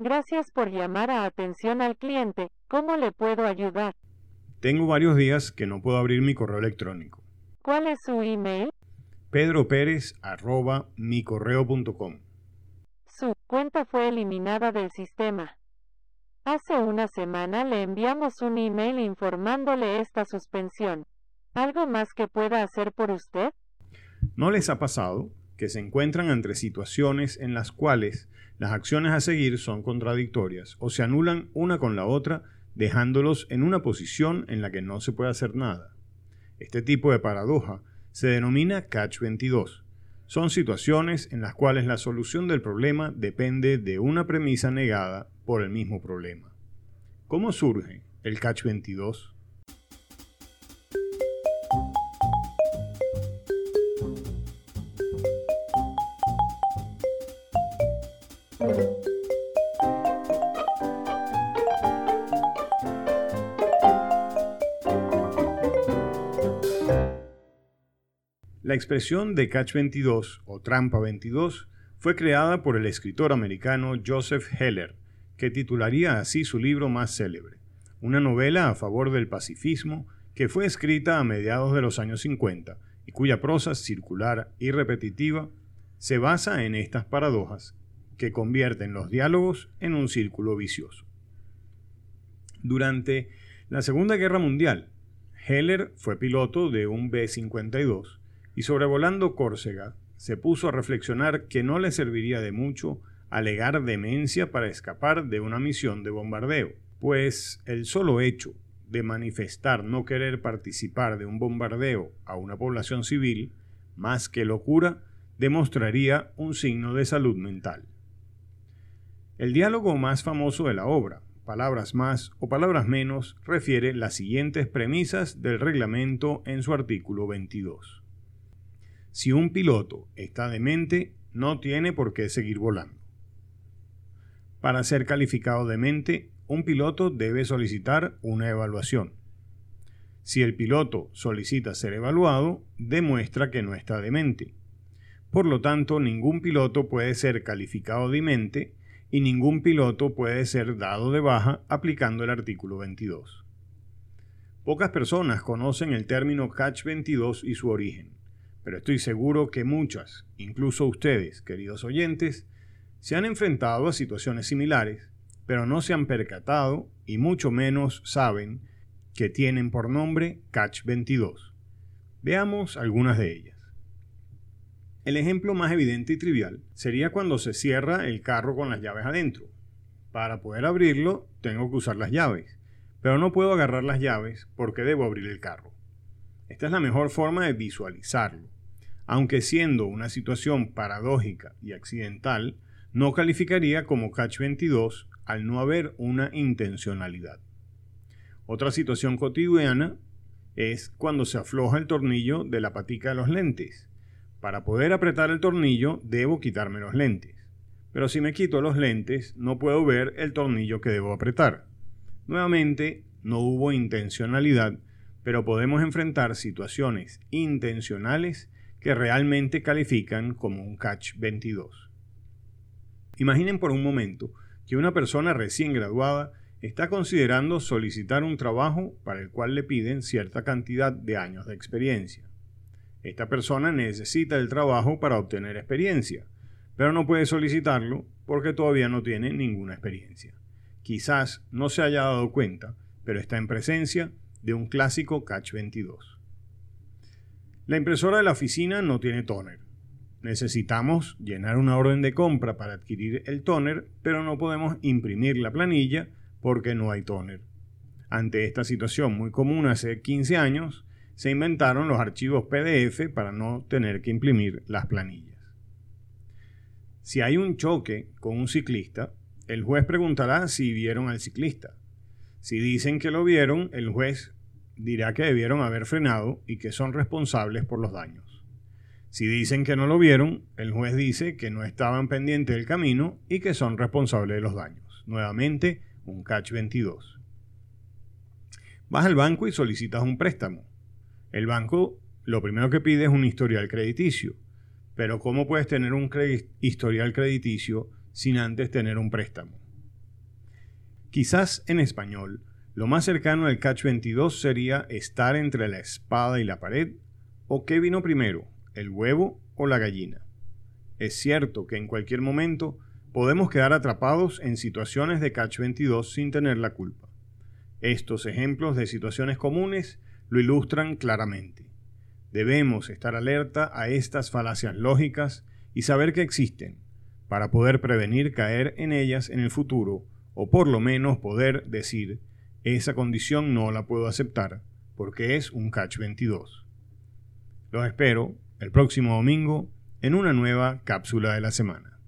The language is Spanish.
Gracias por llamar a atención al cliente. ¿Cómo le puedo ayudar? Tengo varios días que no puedo abrir mi correo electrónico. ¿Cuál es su email? pedropérez.micorreo.com Su cuenta fue eliminada del sistema. Hace una semana le enviamos un email informándole esta suspensión. ¿Algo más que pueda hacer por usted? ¿No les ha pasado que se encuentran entre situaciones en las cuales las acciones a seguir son contradictorias o se anulan una con la otra, dejándolos en una posición en la que no se puede hacer nada? Este tipo de paradoja se denomina Catch 22. Son situaciones en las cuales la solución del problema depende de una premisa negada por el mismo problema. ¿Cómo surge el Catch 22? La expresión de Catch 22 o Trampa 22 fue creada por el escritor americano Joseph Heller, que titularía así su libro más célebre, una novela a favor del pacifismo que fue escrita a mediados de los años 50 y cuya prosa circular y repetitiva se basa en estas paradojas que convierten los diálogos en un círculo vicioso. Durante la Segunda Guerra Mundial, Heller fue piloto de un B-52 y sobrevolando Córcega se puso a reflexionar que no le serviría de mucho alegar demencia para escapar de una misión de bombardeo, pues el solo hecho de manifestar no querer participar de un bombardeo a una población civil, más que locura, demostraría un signo de salud mental. El diálogo más famoso de la obra, Palabras más o palabras menos, refiere las siguientes premisas del reglamento en su artículo 22. Si un piloto está demente, no tiene por qué seguir volando. Para ser calificado demente, un piloto debe solicitar una evaluación. Si el piloto solicita ser evaluado, demuestra que no está demente. Por lo tanto, ningún piloto puede ser calificado demente y ningún piloto puede ser dado de baja aplicando el artículo 22. Pocas personas conocen el término Catch 22 y su origen pero estoy seguro que muchas, incluso ustedes, queridos oyentes, se han enfrentado a situaciones similares, pero no se han percatado y mucho menos saben que tienen por nombre Catch 22. Veamos algunas de ellas. El ejemplo más evidente y trivial sería cuando se cierra el carro con las llaves adentro. Para poder abrirlo tengo que usar las llaves, pero no puedo agarrar las llaves porque debo abrir el carro. Esta es la mejor forma de visualizarlo. Aunque siendo una situación paradójica y accidental, no calificaría como catch 22 al no haber una intencionalidad. Otra situación cotidiana es cuando se afloja el tornillo de la patica de los lentes. Para poder apretar el tornillo debo quitarme los lentes. Pero si me quito los lentes no puedo ver el tornillo que debo apretar. Nuevamente, no hubo intencionalidad pero podemos enfrentar situaciones intencionales que realmente califican como un catch 22. Imaginen por un momento que una persona recién graduada está considerando solicitar un trabajo para el cual le piden cierta cantidad de años de experiencia. Esta persona necesita el trabajo para obtener experiencia, pero no puede solicitarlo porque todavía no tiene ninguna experiencia. Quizás no se haya dado cuenta, pero está en presencia de un clásico Catch 22. La impresora de la oficina no tiene tóner. Necesitamos llenar una orden de compra para adquirir el tóner, pero no podemos imprimir la planilla porque no hay tóner. Ante esta situación muy común hace 15 años, se inventaron los archivos PDF para no tener que imprimir las planillas. Si hay un choque con un ciclista, el juez preguntará si vieron al ciclista. Si dicen que lo vieron, el juez dirá que debieron haber frenado y que son responsables por los daños. Si dicen que no lo vieron, el juez dice que no estaban pendientes del camino y que son responsables de los daños. Nuevamente, un catch 22. Vas al banco y solicitas un préstamo. El banco lo primero que pide es un historial crediticio. Pero ¿cómo puedes tener un historial crediticio sin antes tener un préstamo? Quizás en español, lo más cercano al catch 22 sería estar entre la espada y la pared, o qué vino primero, el huevo o la gallina. Es cierto que en cualquier momento podemos quedar atrapados en situaciones de catch 22 sin tener la culpa. Estos ejemplos de situaciones comunes lo ilustran claramente. Debemos estar alerta a estas falacias lógicas y saber que existen, para poder prevenir caer en ellas en el futuro, o por lo menos poder decir, esa condición no la puedo aceptar, porque es un catch 22. Los espero el próximo domingo en una nueva cápsula de la semana.